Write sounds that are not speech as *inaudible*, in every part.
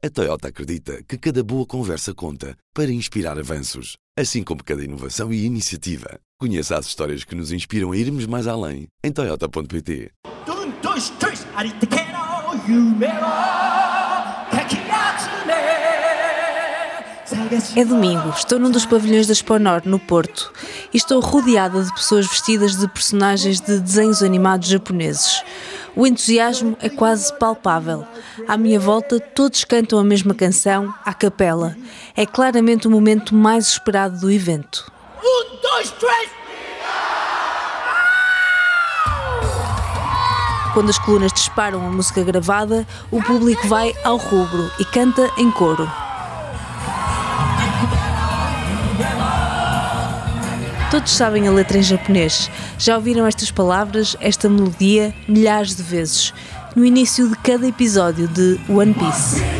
A Toyota acredita que cada boa conversa conta para inspirar avanços, assim como cada inovação e iniciativa. Conheça as histórias que nos inspiram a irmos mais além em Toyota.pt. É domingo, estou num dos pavilhões da Exponor, no Porto, e estou rodeada de pessoas vestidas de personagens de desenhos animados japoneses. O entusiasmo é quase palpável. À minha volta, todos cantam a mesma canção, à capela. É claramente o momento mais esperado do evento. Um, dois, três Quando as colunas disparam a música gravada, o público vai ao rubro e canta em coro. Todos sabem a letra em japonês. Já ouviram estas palavras, esta melodia, milhares de vezes. No início de cada episódio de One Piece.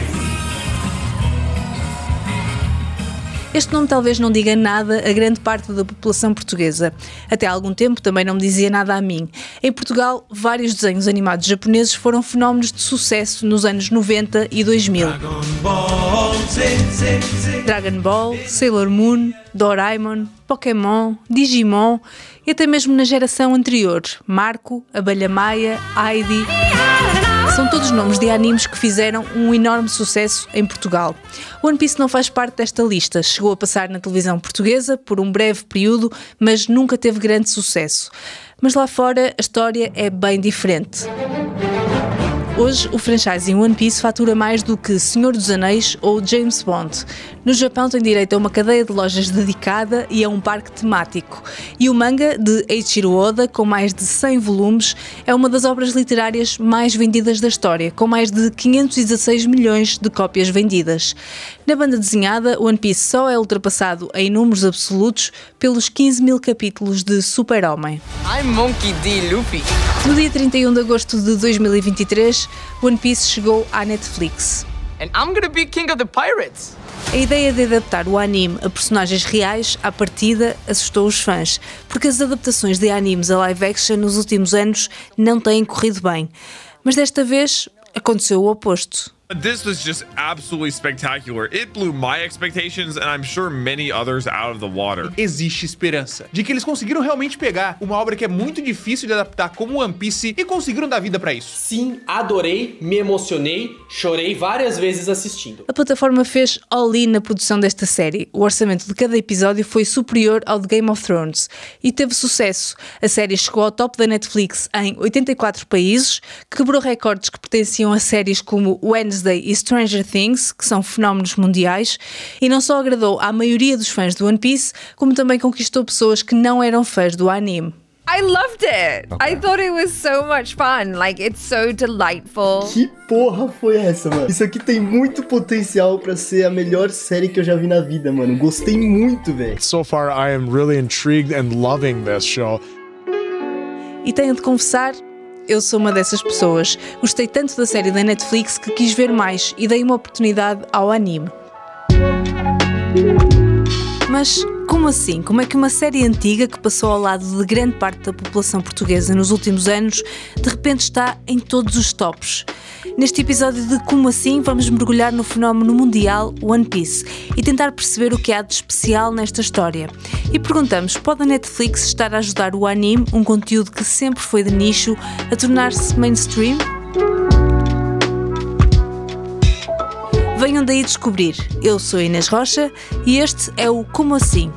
Este nome talvez não diga nada a grande parte da população portuguesa. Até há algum tempo também não me dizia nada a mim. Em Portugal, vários desenhos animados japoneses foram fenómenos de sucesso nos anos 90 e 2000. Dragon Ball, Sailor Moon, Doraemon, Pokémon, Digimon e até mesmo na geração anterior, Marco, Abelha Maia, Heidi. São todos nomes de animes que fizeram um enorme sucesso em Portugal. One Piece não faz parte desta lista. Chegou a passar na televisão portuguesa por um breve período, mas nunca teve grande sucesso. Mas lá fora a história é bem diferente. Hoje, o franchising One Piece fatura mais do que Senhor dos Anéis ou James Bond. No Japão tem direito a uma cadeia de lojas dedicada e a um parque temático. E o manga, de Eiichiro Oda, com mais de 100 volumes, é uma das obras literárias mais vendidas da história, com mais de 516 milhões de cópias vendidas. Na banda desenhada, One Piece só é ultrapassado em números absolutos pelos 15 mil capítulos de Super-Homem. I'm Monkey D. Luffy. No dia 31 de agosto de 2023, One Piece chegou à Netflix. And I'm gonna be king of the pirates. A ideia de adaptar o anime a personagens reais, à partida, assustou os fãs, porque as adaptações de animes a live action nos últimos anos não têm corrido bem. Mas desta vez aconteceu o oposto. This was just absolutely spectacular. It blew my expectations and I'm sure many others out of the water. existe esperança de que eles conseguiram realmente pegar uma obra que é muito difícil de adaptar como One Piece e conseguiram dar vida pra isso. Sim, adorei, me emocionei, chorei várias vezes assistindo. A plataforma fez all-in na produção desta série. O orçamento de cada episódio foi superior ao de Game of Thrones e teve sucesso. A série chegou ao top da Netflix em 84 países, quebrou recordes que pertenciam a séries como Wednesday e Stranger Things, que são fenómenos mundiais, e não só agradou à maioria dos fãs do One Piece, como também conquistou pessoas que não eram fãs do anime. I loved it. I thought it was so much fun. Like it's so delightful. Que porra foi essa, mano? Isso aqui tem muito potencial pra ser a melhor série que eu já vi na vida, mano. Gostei muito, velho. So far, I am really intrigued and loving this show. E tenho de confessar, eu sou uma dessas pessoas. Gostei tanto da série da Netflix que quis ver mais e dei uma oportunidade ao anime. Mas como assim? Como é que uma série antiga que passou ao lado de grande parte da população portuguesa nos últimos anos de repente está em todos os tops? Neste episódio de Como Assim, vamos mergulhar no fenómeno mundial One Piece e tentar perceber o que há de especial nesta história. E perguntamos: pode a Netflix estar a ajudar o anime, um conteúdo que sempre foi de nicho, a tornar-se mainstream? Venham daí descobrir. Eu sou Inês Rocha e este é o Como Assim.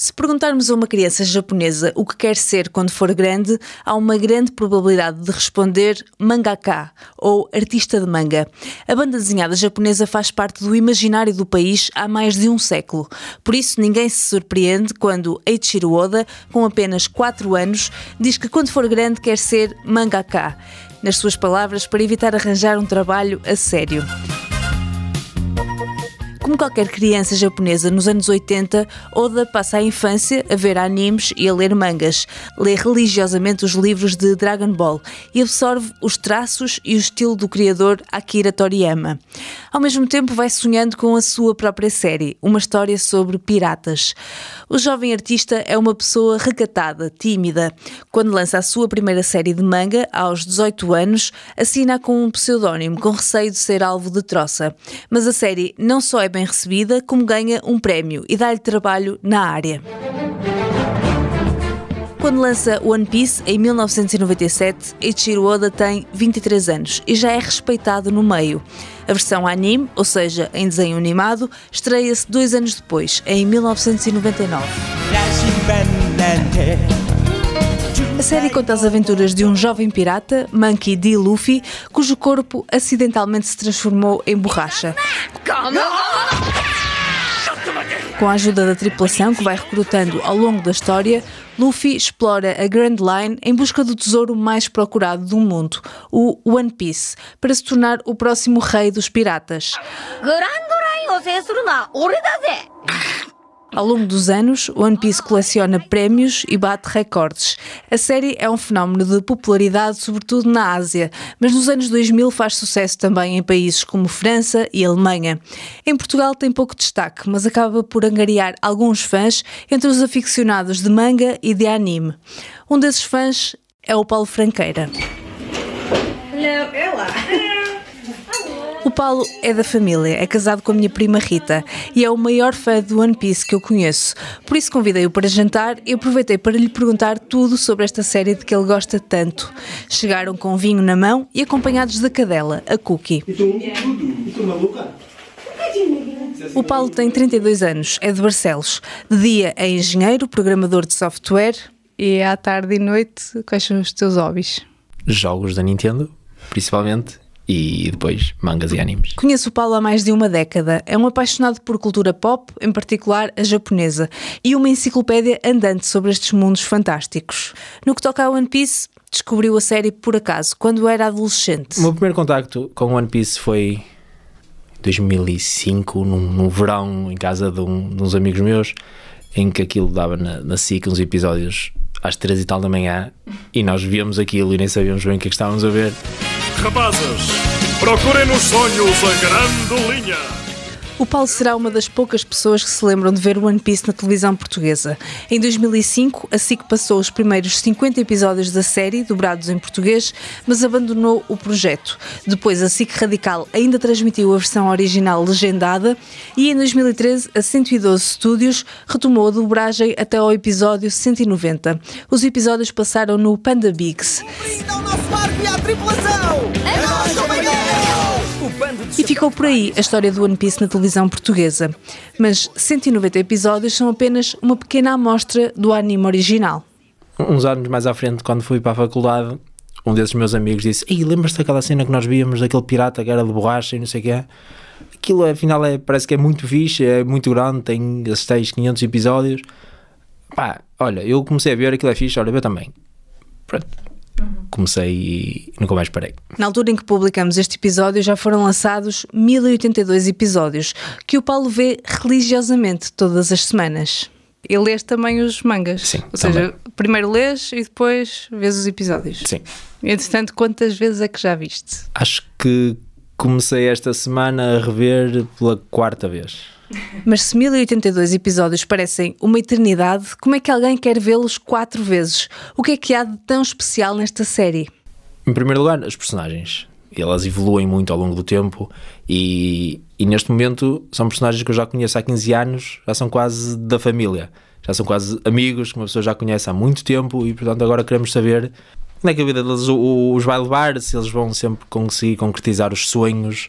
Se perguntarmos a uma criança japonesa o que quer ser quando for grande, há uma grande probabilidade de responder mangaka ou artista de manga. A banda desenhada japonesa faz parte do imaginário do país há mais de um século. Por isso, ninguém se surpreende quando Eiichiro Oda, com apenas 4 anos, diz que quando for grande quer ser mangaka. Nas suas palavras, para evitar arranjar um trabalho a sério. Como qualquer criança japonesa nos anos 80, Oda passa a infância a ver animes e a ler mangas. Lê religiosamente os livros de Dragon Ball e absorve os traços e o estilo do criador Akira Toriyama. Ao mesmo tempo, vai sonhando com a sua própria série, uma história sobre piratas. O jovem artista é uma pessoa recatada, tímida. Quando lança a sua primeira série de manga, aos 18 anos, assina com um pseudónimo, com receio de ser alvo de troça. Mas a série não só é bem recebida, como ganha um prémio e dá-lhe trabalho na área. Quando lança One Piece em 1997, Eiichiro Oda tem 23 anos e já é respeitado no meio. A versão anime, ou seja, em desenho animado, estreia-se dois anos depois, em 1999. A série conta as aventuras de um jovem pirata, Monkey D. Luffy, cujo corpo acidentalmente se transformou em borracha. Com a ajuda da tripulação que vai recrutando ao longo da história, Luffy explora a Grand Line em busca do tesouro mais procurado do mundo, o One Piece, para se tornar o próximo rei dos piratas. Ao longo dos anos, One Piece coleciona prémios e bate recordes. A série é um fenómeno de popularidade, sobretudo na Ásia, mas nos anos 2000 faz sucesso também em países como França e Alemanha. Em Portugal tem pouco destaque, mas acaba por angariar alguns fãs entre os aficionados de manga e de anime. Um desses fãs é o Paulo Franqueira. *laughs* O Paulo é da família, é casado com a minha prima Rita e é o maior fã do One Piece que eu conheço. Por isso convidei-o para jantar e aproveitei para lhe perguntar tudo sobre esta série de que ele gosta tanto. Chegaram com vinho na mão e acompanhados da cadela, a Cookie. O Paulo tem 32 anos, é de Barcelos. De dia é engenheiro, programador de software e à tarde e noite, quais são os teus hobbies? Jogos da Nintendo, principalmente, e depois mangas e animes. Conheço o Paulo há mais de uma década. É um apaixonado por cultura pop, em particular a japonesa, e uma enciclopédia andante sobre estes mundos fantásticos. No que toca a One Piece, descobriu a série por acaso, quando era adolescente. O meu primeiro contacto com One Piece foi em 2005, num, num verão, em casa de, um, de uns amigos meus, em que aquilo dava na, na SIC uns episódios às três e tal da manhã e nós víamos aquilo e nem sabíamos bem o que é que estávamos a ver. Rapazes, procurem nos sonhos a grande linha. O Paulo será uma das poucas pessoas que se lembram de ver One Piece na televisão portuguesa. Em 2005, a SIC passou os primeiros 50 episódios da série, dobrados em português, mas abandonou o projeto. Depois, a SIC Radical ainda transmitiu a versão original legendada e em 2013, a 112 Studios retomou a dobragem até ao episódio 190. Os episódios passaram no Panda Bigs. E ficou por aí a história do One Piece na televisão portuguesa. Mas 190 episódios são apenas uma pequena amostra do anime original. Uns anos mais à frente, quando fui para a faculdade, um desses meus amigos disse: Ei, lembras-te daquela cena que nós víamos, daquele pirata que era de borracha e não sei o quê? Aquilo, afinal, é, parece que é muito fixe, é muito grande, tem esses tais 500 episódios. Pá, olha, eu comecei a ver, aquilo é fixe, olha, eu também. Pronto. Comecei e nunca mais parei. Na altura em que publicamos este episódio, já foram lançados 1082 episódios, que o Paulo vê religiosamente todas as semanas. E lês também os mangas. Sim, Ou seja, primeiro lês e depois vês os episódios. Sim. Entretanto, quantas vezes é que já viste? Acho que comecei esta semana a rever pela quarta vez. Mas se 1082 episódios parecem uma eternidade, como é que alguém quer vê-los quatro vezes? O que é que há de tão especial nesta série? Em primeiro lugar, as personagens. Elas evoluem muito ao longo do tempo e, e neste momento são personagens que eu já conheço há 15 anos, já são quase da família. Já são quase amigos que uma pessoa já conhece há muito tempo e, portanto, agora queremos saber como é que a vida deles os vai levar, se eles vão sempre conseguir concretizar os sonhos,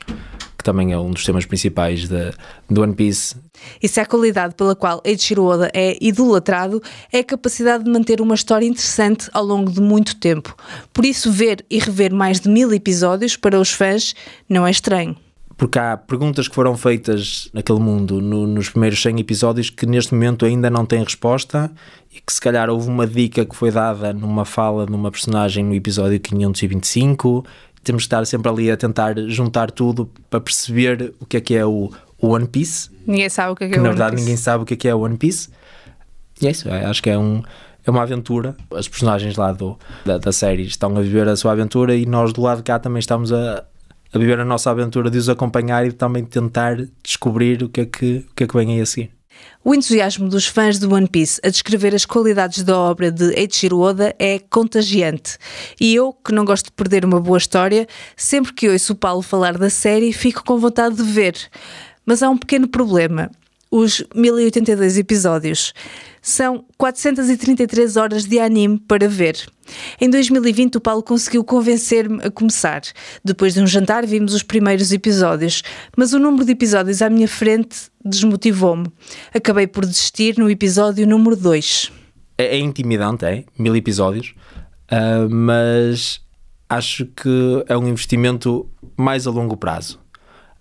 que também é um dos temas principais da, do One Piece. E se a qualidade pela qual Eiichiro Oda é idolatrado é a capacidade de manter uma história interessante ao longo de muito tempo. Por isso, ver e rever mais de mil episódios para os fãs não é estranho. Porque há perguntas que foram feitas naquele mundo no, nos primeiros 100 episódios que neste momento ainda não têm resposta e que se calhar houve uma dica que foi dada numa fala de uma personagem no episódio 525 temos que estar sempre ali a tentar juntar tudo para perceber o que é que é o, One Piece, Ninguém sabe o que é que que é na verdade ninguém sabe o que é que é o One Piece. E é isso, é, acho que é, um, é uma aventura. As personagens lá do, da, da série estão a viver a sua aventura e nós do lado de cá também estamos a, a viver a nossa aventura de os acompanhar e também tentar descobrir o que é que, o que, é que vem aí a seguir. O entusiasmo dos fãs de One Piece a descrever as qualidades da obra de Eiichiro Oda é contagiante. E eu, que não gosto de perder uma boa história, sempre que ouço o Paulo falar da série, fico com vontade de ver. Mas há um pequeno problema. Os 1082 episódios. São 433 horas de anime para ver. Em 2020, o Paulo conseguiu convencer-me a começar. Depois de um jantar, vimos os primeiros episódios, mas o número de episódios à minha frente desmotivou-me. Acabei por desistir no episódio número 2. É, é intimidante, é? Mil episódios, ah, mas acho que é um investimento mais a longo prazo.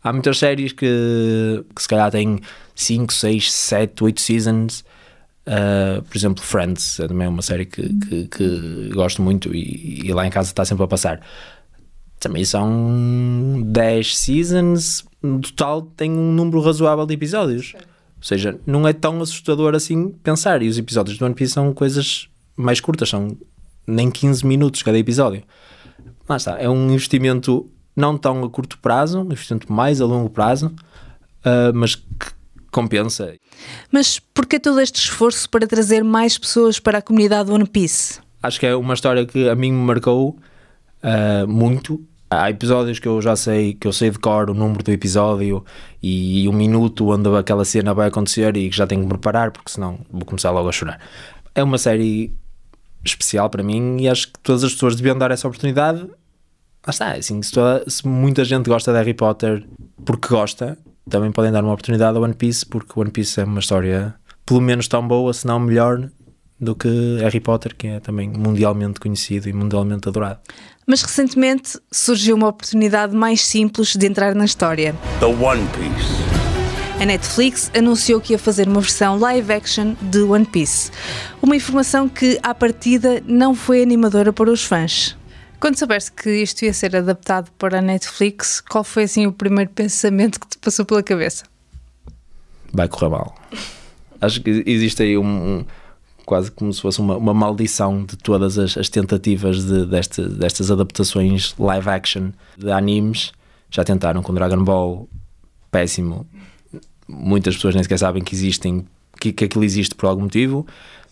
Há muitas séries que, que se calhar têm 5, 6, 7, 8 seasons. Ah, por exemplo, Friends é também uma série que, que, que gosto muito e, e lá em casa está sempre a passar. Também são 10 seasons, no total tem um número razoável de episódios. Ou seja, não é tão assustador assim pensar. E os episódios do One Piece são coisas mais curtas, são nem 15 minutos cada episódio. Lá está, é um investimento não tão a curto prazo, um investimento mais a longo prazo, ah, mas que compensa. Mas por que todo este esforço para trazer mais pessoas para a comunidade One Piece? Acho que é uma história que a mim me marcou ah, muito. Há episódios que eu já sei, que eu sei de cor o número do episódio e, o minuto onde aquela cena vai acontecer e que já tenho que me preparar, porque senão vou começar logo a chorar. É uma série especial para mim e acho que todas as pessoas deviam dar essa oportunidade. Lá está, assim, se, toda- se muita gente gosta de Harry Potter porque gosta, também podem dar uma oportunidade ao One Piece, porque o One Piece é uma história pelo menos tão boa, se não melhor, do que Harry Potter, que é também mundialmente conhecido e mundialmente adorado. Mas recentemente surgiu uma oportunidade mais simples de entrar na história. The One Piece. A Netflix anunciou que ia fazer uma versão live action de One Piece. Uma informação que, à partida, não foi animadora para os fãs. Quando soubeste que isto ia ser adaptado para a Netflix, qual foi assim o primeiro pensamento que te passou pela cabeça? Vai correr mal. Acho que existe aí um, um- quase como se fosse uma, uma maldição de todas as, as tentativas de, deste- destas adaptações live action de animes. Já tentaram com Dragon Ball, péssimo. Muitas pessoas nem sequer sabem que existem, que, que aquilo existe por algum motivo.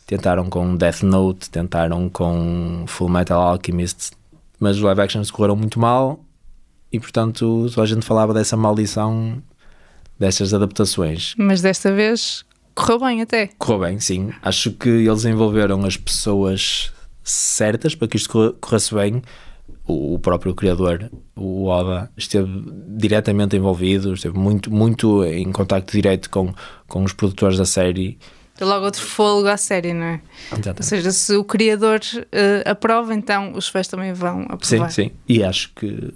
Tentaram com Death Note, tentaram com Full Metal Alchemist, mas os live actions correram muito mal e portanto toda a gente falava dessa maldição dessas adaptações. Mas desta vez correu bem até. Correu bem, sim. Acho que eles envolveram as pessoas certas para que isto corre- corresse bem. O o próprio criador, o Oda, esteve diretamente envolvido, esteve muito, muito em contacto direto com, com os produtores da série. Deu logo outro fôlego à série, não é? Exatamente. Ou seja, se o criador eh, aprova, então os fãs também vão Sim, aprovar. sim. E acho que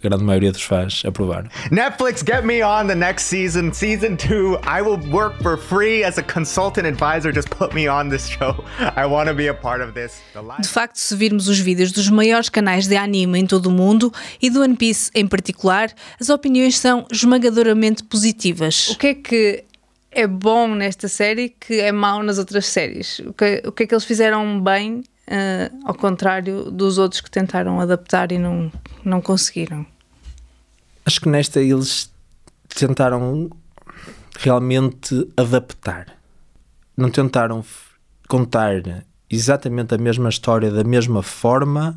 a grande maioria dos fãs aprovaram. Netflix, get me on the next season. Season two, I will work for free as a consultant advisor. Just put me on this show. I want to be a part of this. De facto, se virmos os vídeos dos maiores canais de anime em todo o mundo e do One Piece em particular, as opiniões são esmagadoramente positivas. O que é que é bom nesta série que é mau nas outras séries? O que, o que é que eles fizeram bem, eh, ao contrário dos outros que tentaram adaptar e não, não conseguiram? Acho que nesta eles tentaram realmente adaptar. Não tentaram contar exatamente a mesma história da mesma forma,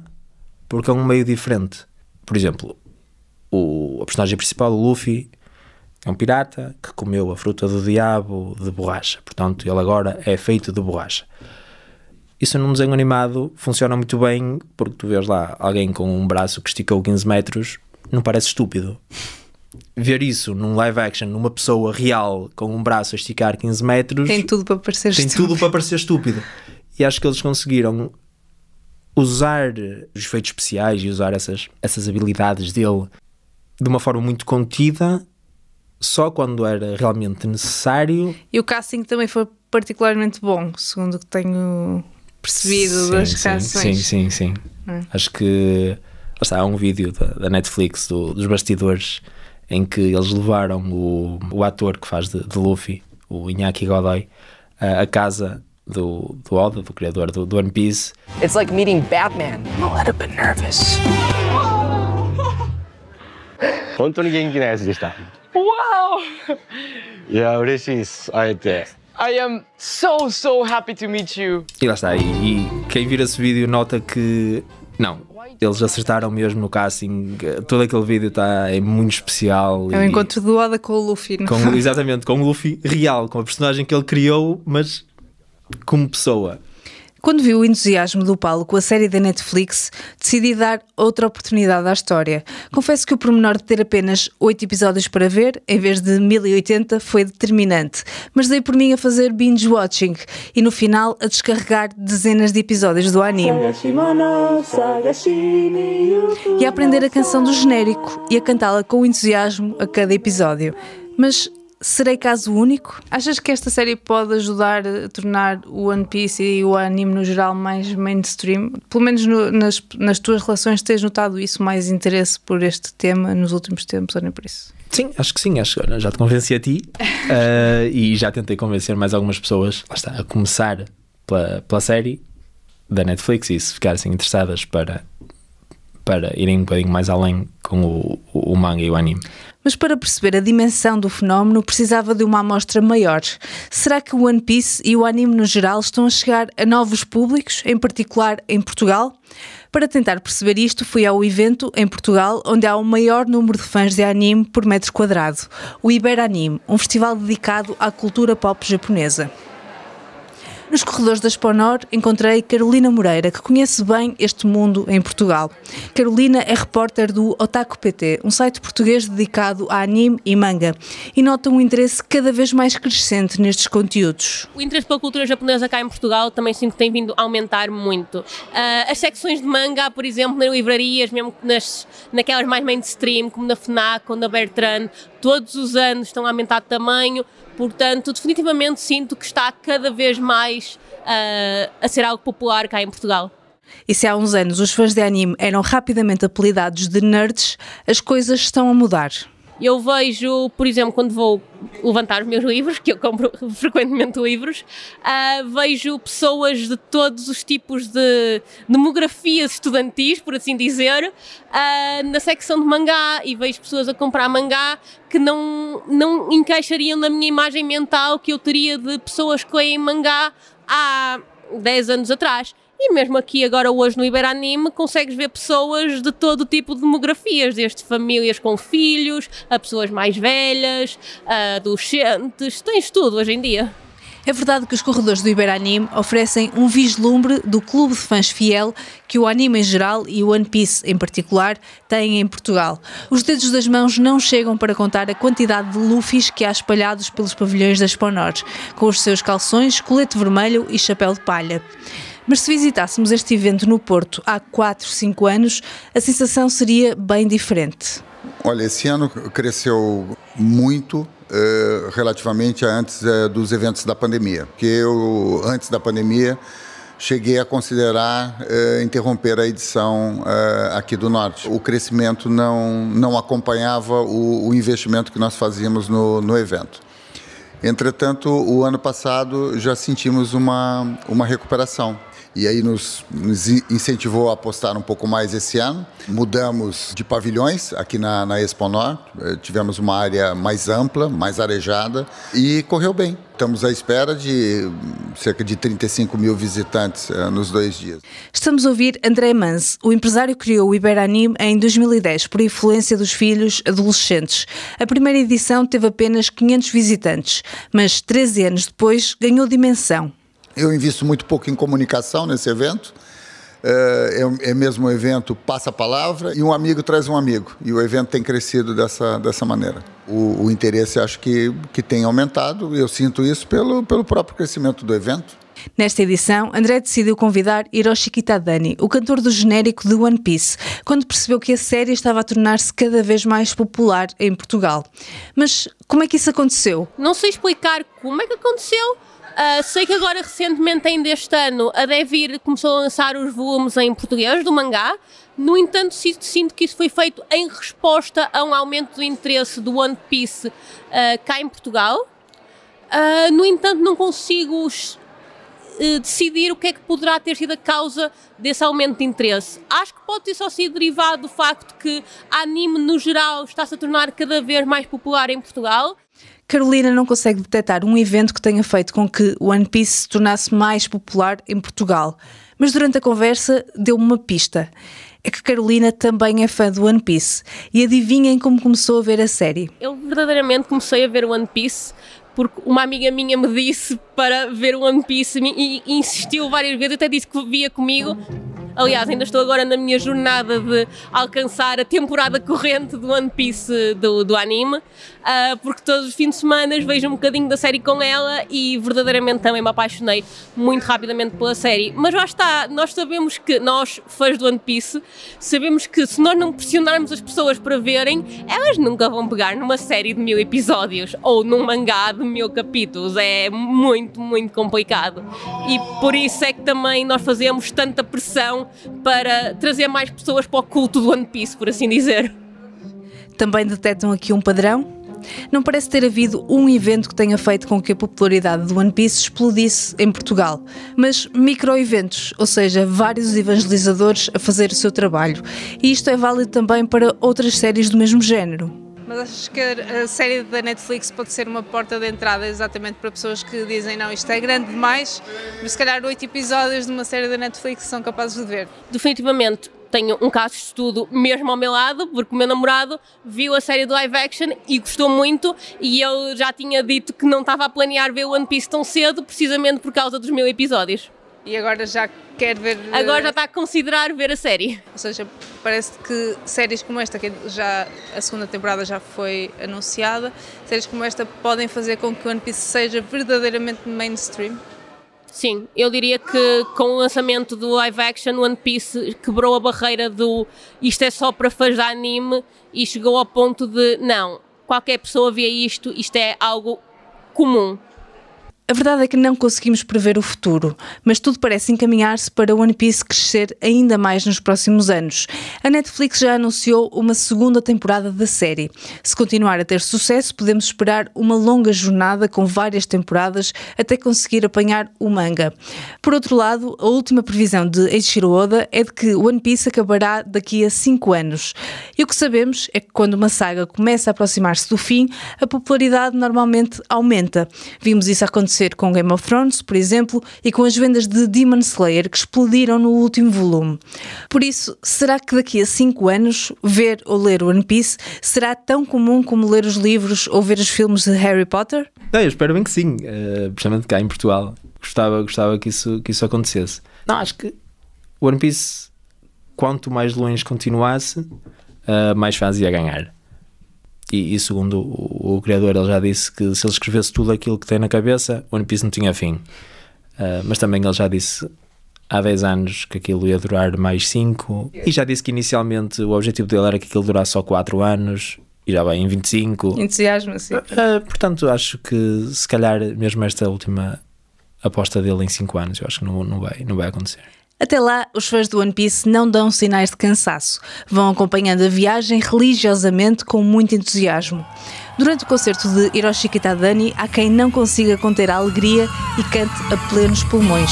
porque é um meio diferente. Por exemplo, o, a personagem principal, o Luffy, é um pirata que comeu a fruta do diabo de borracha. Portanto, ele agora é feito de borracha. Isso num desenho animado funciona muito bem porque tu vês lá alguém com um braço que esticou 15 metros, não parece estúpido. Ver isso num live action, numa pessoa real com um braço a esticar 15 metros, Tem tudo para parecer tem estúpido. tudo para parecer estúpido. E acho que eles conseguiram usar os efeitos especiais e usar essas, essas habilidades dele de uma forma muito contida, só quando era realmente necessário. E o casting também foi particularmente bom, segundo o que tenho percebido Sim, das sim, canções. Sim, sim, sim. É. Acho que lá está, há um vídeo da, da Netflix do- dos bastidores em que eles levaram o, o ator que faz de, de Luffy, o Iñaki Godoy, a, a casa do, do Oda, do criador do, do One Piece. It's like meeting Batman. I'm a little bit nervous. 本当に元気なやつでした。 Wow! いや、嬉しいです。会えて。 I am so, so happy to meet you. E lá está, e, e quem vir esse vídeo nota que não, eles acertaram mesmo no casting, todo aquele vídeo está é muito especial. É o e- encontro do Oda com o Luffy. não? com, exatamente, com o Luffy real, com a personagem que ele criou, mas como pessoa. Quando vi o entusiasmo do Paulo com a série da Netflix, decidi dar outra oportunidade à história. Confesso que o pormenor de ter apenas 8 episódios para ver, em vez de 1080, foi determinante. Mas dei por mim a fazer binge-watching e no final a descarregar dezenas de episódios do anime. E a aprender a canção do genérico e a cantá-la com entusiasmo a cada episódio. Mas serei caso único? Achas que esta série pode ajudar a tornar o One Piece e o anime no geral mais mainstream? Pelo menos no- nas, nas tuas relações tens notado isso, mais interesse por este tema nos últimos tempos, ou nem por isso? Sim, acho que sim, acho que já te convenci a ti *laughs* eh, e já tentei convencer mais algumas pessoas lá está, a começar pela, pela série da Netflix e se ficarem interessadas para, para irem um bocadinho mais além com o, o, manga e o anime. Mas para perceber a dimensão do fenómeno precisava de uma amostra maior. Será que o One Piece e o anime no geral estão a chegar a novos públicos, em particular em Portugal? Para tentar perceber isto, fui ao evento em Portugal, onde há o maior número de fãs de anime por metro quadrado, o Iberanime, um festival dedicado à cultura pop japonesa. Nos corredores da Exponor encontrei Carolina Moreira, que conhece bem este mundo em Portugal. Carolina é repórter do Otaku PT, um site português dedicado a anime e manga, e nota um interesse cada vez mais crescente nestes conteúdos. O interesse pela cultura japonesa cá em Portugal também sinto que tem vindo a aumentar muito. Ah, as secções de manga, por exemplo, nas livrarias, mesmo nas, naquelas mais mainstream, como na FNAC ou na Bertrand, todos os anos estão a aumentar de tamanho. Portanto, definitivamente sinto que está cada vez mais ah, a ser algo popular cá em Portugal. E se há uns anos os fãs de anime eram rapidamente apelidados de nerds, as coisas estão a mudar. Eu vejo, por exemplo, quando vou levantar os meus livros, que eu compro *laughs* frequentemente livros, ah, vejo pessoas de todos os tipos de demografias estudantis, por assim dizer, ah, na secção de mangá e vejo pessoas a comprar mangá que não, não encaixariam na minha imagem mental que eu teria de pessoas que leem mangá há 10 anos atrás. E mesmo aqui agora hoje no Iberanime consegues ver pessoas de todo tipo de demografias, desde famílias com filhos, a pessoas mais velhas, a adolescentes, tens tudo hoje em dia. É verdade que os corredores do Iberanime oferecem um vislumbre do clube de fãs fiel que o anime em geral e o One Piece em particular têm em Portugal. Os dedos das mãos não chegam para contar a quantidade de Luffys que há espalhados pelos pavilhões das Ponor, com os seus calções, colete vermelho e chapéu de palha. Mas se visitássemos este evento no Porto há 4, 5 anos, a sensação seria bem diferente. Olha, esse ano cresceu muito eh, relativamente a antes eh, dos eventos da pandemia. Porque eu, antes da pandemia, cheguei a considerar eh, interromper a edição eh, aqui do Norte. O crescimento não, não acompanhava o, o investimento que nós fazíamos no, no evento. Entretanto, o ano passado já sentimos uma, uma recuperação. E aí nos, nos incentivou a apostar um pouco mais esse ano. Mudamos de pavilhões aqui na, na Expo Norte. Eh, Tivemos uma área mais ampla, mais arejada e correu bem. Estamos à espera de hum, cerca de 35 mil visitantes eh, nos dois dias. Estamos a ouvir André Mans. O empresário criou o Iberanime em 2010 por influência dos filhos adolescentes. A primeira edição teve apenas 500 visitantes, mas 13 anos depois ganhou dimensão. Eu invisto muito pouco em comunicação nesse evento. É, é- é mesmo um evento passa a palavra e um amigo traz um amigo. E o evento tem crescido dessa, dessa maneira. O, o interesse acho que, que tem aumentado. Eu sinto isso pelo, pelo próprio crescimento do evento. Nesta edição, André decidiu convidar Hiroshi Kitadani, o cantor do genérico de One Piece, quando percebeu que a série estava a tornar-se cada vez mais popular em Portugal. Mas como é que isso aconteceu? Não sei explicar como é que aconteceu. Ah, sei que agora, recentemente, ainda este ano, a Devir começou a lançar os volumes em português do mangá. No entanto, si- sinto que isso foi feito em resposta a um aumento do interesse do One Piece ah, cá em Portugal. Ah, no entanto, não consigo eh, decidir o que é que poderá ter sido a causa desse aumento de interesse. Acho que pode ter só sido derivado do facto que a anime, no geral, está-se a tornar cada vez mais popular em Portugal. Carolina não consegue detectar um evento que tenha feito com que One Piece se tornasse mais popular em Portugal. Mas durante a conversa deu-me uma pista. É que Carolina também é fã do One Piece. E adivinhem como começou a ver a série. Eu verdadeiramente comecei a ver One Piece porque uma amiga minha me disse para ver One Piece e insistiu várias vezes, até disse que via comigo. Aliás, ainda estou agora na minha jornada de alcançar a temporada corrente do One Piece do, do anime, ah, porque todos os fins de semana vejo um bocadinho da série com ela e verdadeiramente também me apaixonei muito rapidamente pela série. Mas lá está, nós sabemos que, nós, fãs do One Piece, sabemos que se nós não pressionarmos as pessoas para verem, elas nunca vão pegar numa série de mil episódios ou num mangá de mil capítulos. É muito, muito complicado. E por isso é que também nós fazemos tanta pressão para trazer mais pessoas para o culto do One Piece, por assim dizer. Também detectam aqui um padrão? Não parece ter havido um evento que tenha feito com que a popularidade do One Piece explodisse em Portugal, mas micro-eventos, ou seja, vários evangelizadores a fazer o seu trabalho. E isto é válido também para outras séries do mesmo género. Mas achas que a série da Netflix pode ser uma porta de entrada exatamente para pessoas que dizem não, isto é grande demais, mas se calhar oito episódios de uma série da Netflix são capazes de ver? definitivamente tenho um caso de estudo mesmo ao meu lado, porque o meu namorado viu a série do live action e gostou muito, e eu já tinha dito que não estava a planear ver One Piece tão cedo, precisamente por causa dos mil episódios. E agora já quer ver. Agora já está a considerar ver a série. Ou seja, parece que séries como esta, que já a segunda temporada já foi anunciada, séries como esta podem fazer com que One Piece seja verdadeiramente mainstream. Sim, eu diria que com o lançamento do live action, One Piece quebrou a barreira do isto é só para fãs de anime e chegou ao ponto de não, qualquer pessoa vê isto, isto é algo comum. A verdade é que não conseguimos prever o futuro, mas tudo parece encaminhar-se para One Piece crescer ainda mais nos próximos anos. A Netflix já anunciou uma segunda temporada da série. Se continuar a ter sucesso, podemos esperar uma longa jornada com várias temporadas até conseguir apanhar o manga. Por outro lado, a última previsão de Eiichiro Oda é de que One Piece acabará daqui a 5 anos. E o que sabemos é que quando uma saga começa a aproximar-se do fim, a popularidade normalmente aumenta. Vimos isso acontecer com Game of Thrones, por exemplo, e com as vendas de Demon Slayer que explodiram no último volume. Por isso, será que daqui a 5 anos ver ou ler One Piece será tão comum como ler os livros ou ver os filmes de Harry Potter? Não, eu espero bem que sim, uh, principalmente cá em Portugal. Gostava, gostava que, isso, que isso acontecesse. Não, acho que One Piece, quanto mais longe continuasse, uh, mais fãs ia ganhar. E, e segundo o, o, criador, ele já disse que se ele escrevesse tudo aquilo que tem na cabeça, One Piece não tinha fim. Uh, mas também ele já disse há 10 anos que aquilo ia durar mais 5 e já disse que inicialmente o objetivo dele era que aquilo durasse só 4 anos e já vai em 25. Entusiasmo, sim. Uh, portanto, acho que se calhar mesmo esta última aposta dele em 5 anos, eu acho que não, não, vai, não vai acontecer. Até lá, os fãs do One Piece não dão sinais de cansaço. Vão acompanhando a viagem religiosamente com muito entusiasmo. Durante o concerto de Hiroshi Kitadani, há quem não consiga conter a alegria e cante a plenos pulmões.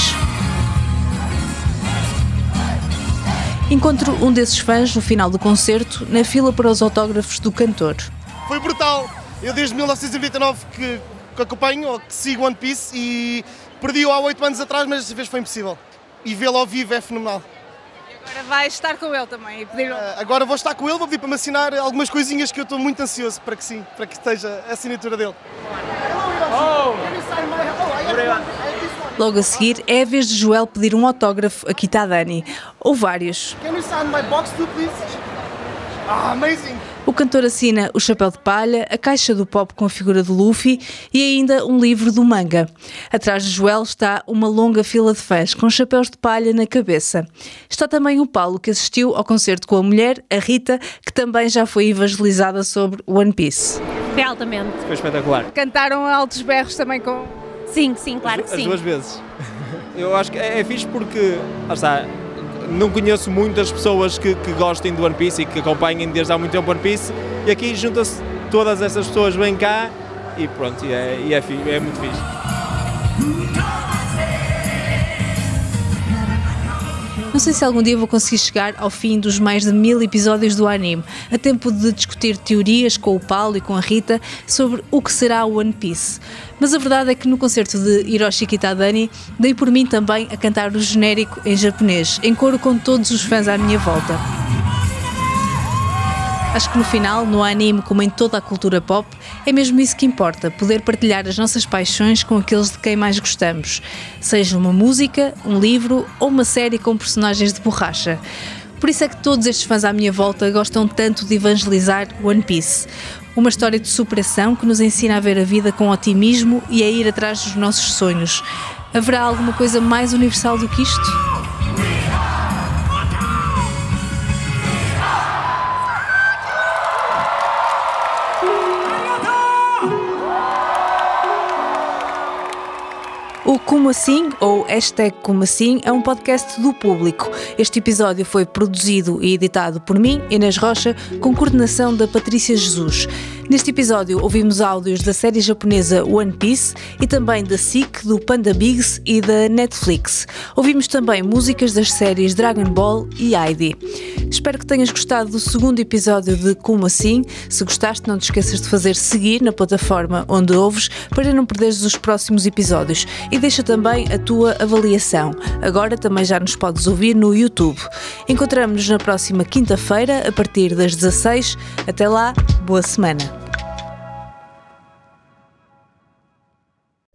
Encontro um desses fãs no final do concerto, na fila para os autógrafos do cantor. Foi brutal! Eu desde 1929 que, acompanho, ou que sigo One Piece e perdi-o há 8 anos atrás, mas desta vez foi impossível e vê-lo ao vivo é fenomenal. E agora vais estar com ele também e pedir... Uh, agora vou estar com ele, vou pedir para me assinar algumas coisinhas que eu estou muito ansioso para que sim, para que esteja a assinatura dele. Logo a seguir é a vez de Joel pedir um autógrafo a Kitadani, ou vários. Can you sign my box too, please? Ah, amazing! O cantor assina o chapéu de palha, a caixa do pop com a figura de Luffy e ainda um livro do manga. Atrás de Joel está uma longa fila de fãs com chapéus de palha na cabeça. Está também o Paulo, que assistiu ao concerto com a mulher, a Rita, que também já foi evangelizada sobre One Piece. Foi altamente. Foi espetacular. Cantaram altos berros também com. Sim, sim, claro que As sim. duas vezes. Eu acho que é, é fixe porque, lá está, não conheço muitas pessoas que, que gostem do One Piece e que acompanhem desde há muito tempo One Piece e aqui juntam-se todas essas pessoas bem cá e pronto, e é, e é, é muito fixe. Não sei se algum dia vou conseguir chegar ao fim dos mais de mil episódios do anime, a tempo de discutir teorias com o Paulo e com a Rita sobre o que será o One Piece. Mas a verdade é que no concerto de Hiroshi Kitadani dei por mim também a cantar o genérico em japonês, em coro com todos os fãs à minha volta. Acho que no final, no anime como em toda a cultura pop, é mesmo isso que importa, poder partilhar as nossas paixões com aqueles de quem mais gostamos, seja uma música, um livro ou uma série com personagens de borracha. Por isso é que todos estes fãs à minha volta gostam tanto de evangelizar One Piece. Uma história de superação que nos ensina a ver a vida com otimismo e a ir atrás dos nossos sonhos. Haverá alguma coisa mais universal do que isto? O Como Assim, ou hashtag Como Assim, é um podcast do público. Este episódio foi produzido e editado por mim, Inês Rocha, com coordenação da Patrícia Jesus. Neste episódio ouvimos áudios da série japonesa One Piece e também da SIC, do Panda Bigs e da Netflix. Ouvimos também músicas das séries Dragon Ball e Heidi. Espero que tenhas gostado do segundo episódio de Como Assim. Se gostaste, não te esqueças de fazer seguir na plataforma onde ouves para não perderes os próximos episódios. E deixa também a tua avaliação. Agora também já nos podes ouvir no YouTube. Encontramos-nos na próxima quinta-feira, a partir das 16. Até lá, boa semana.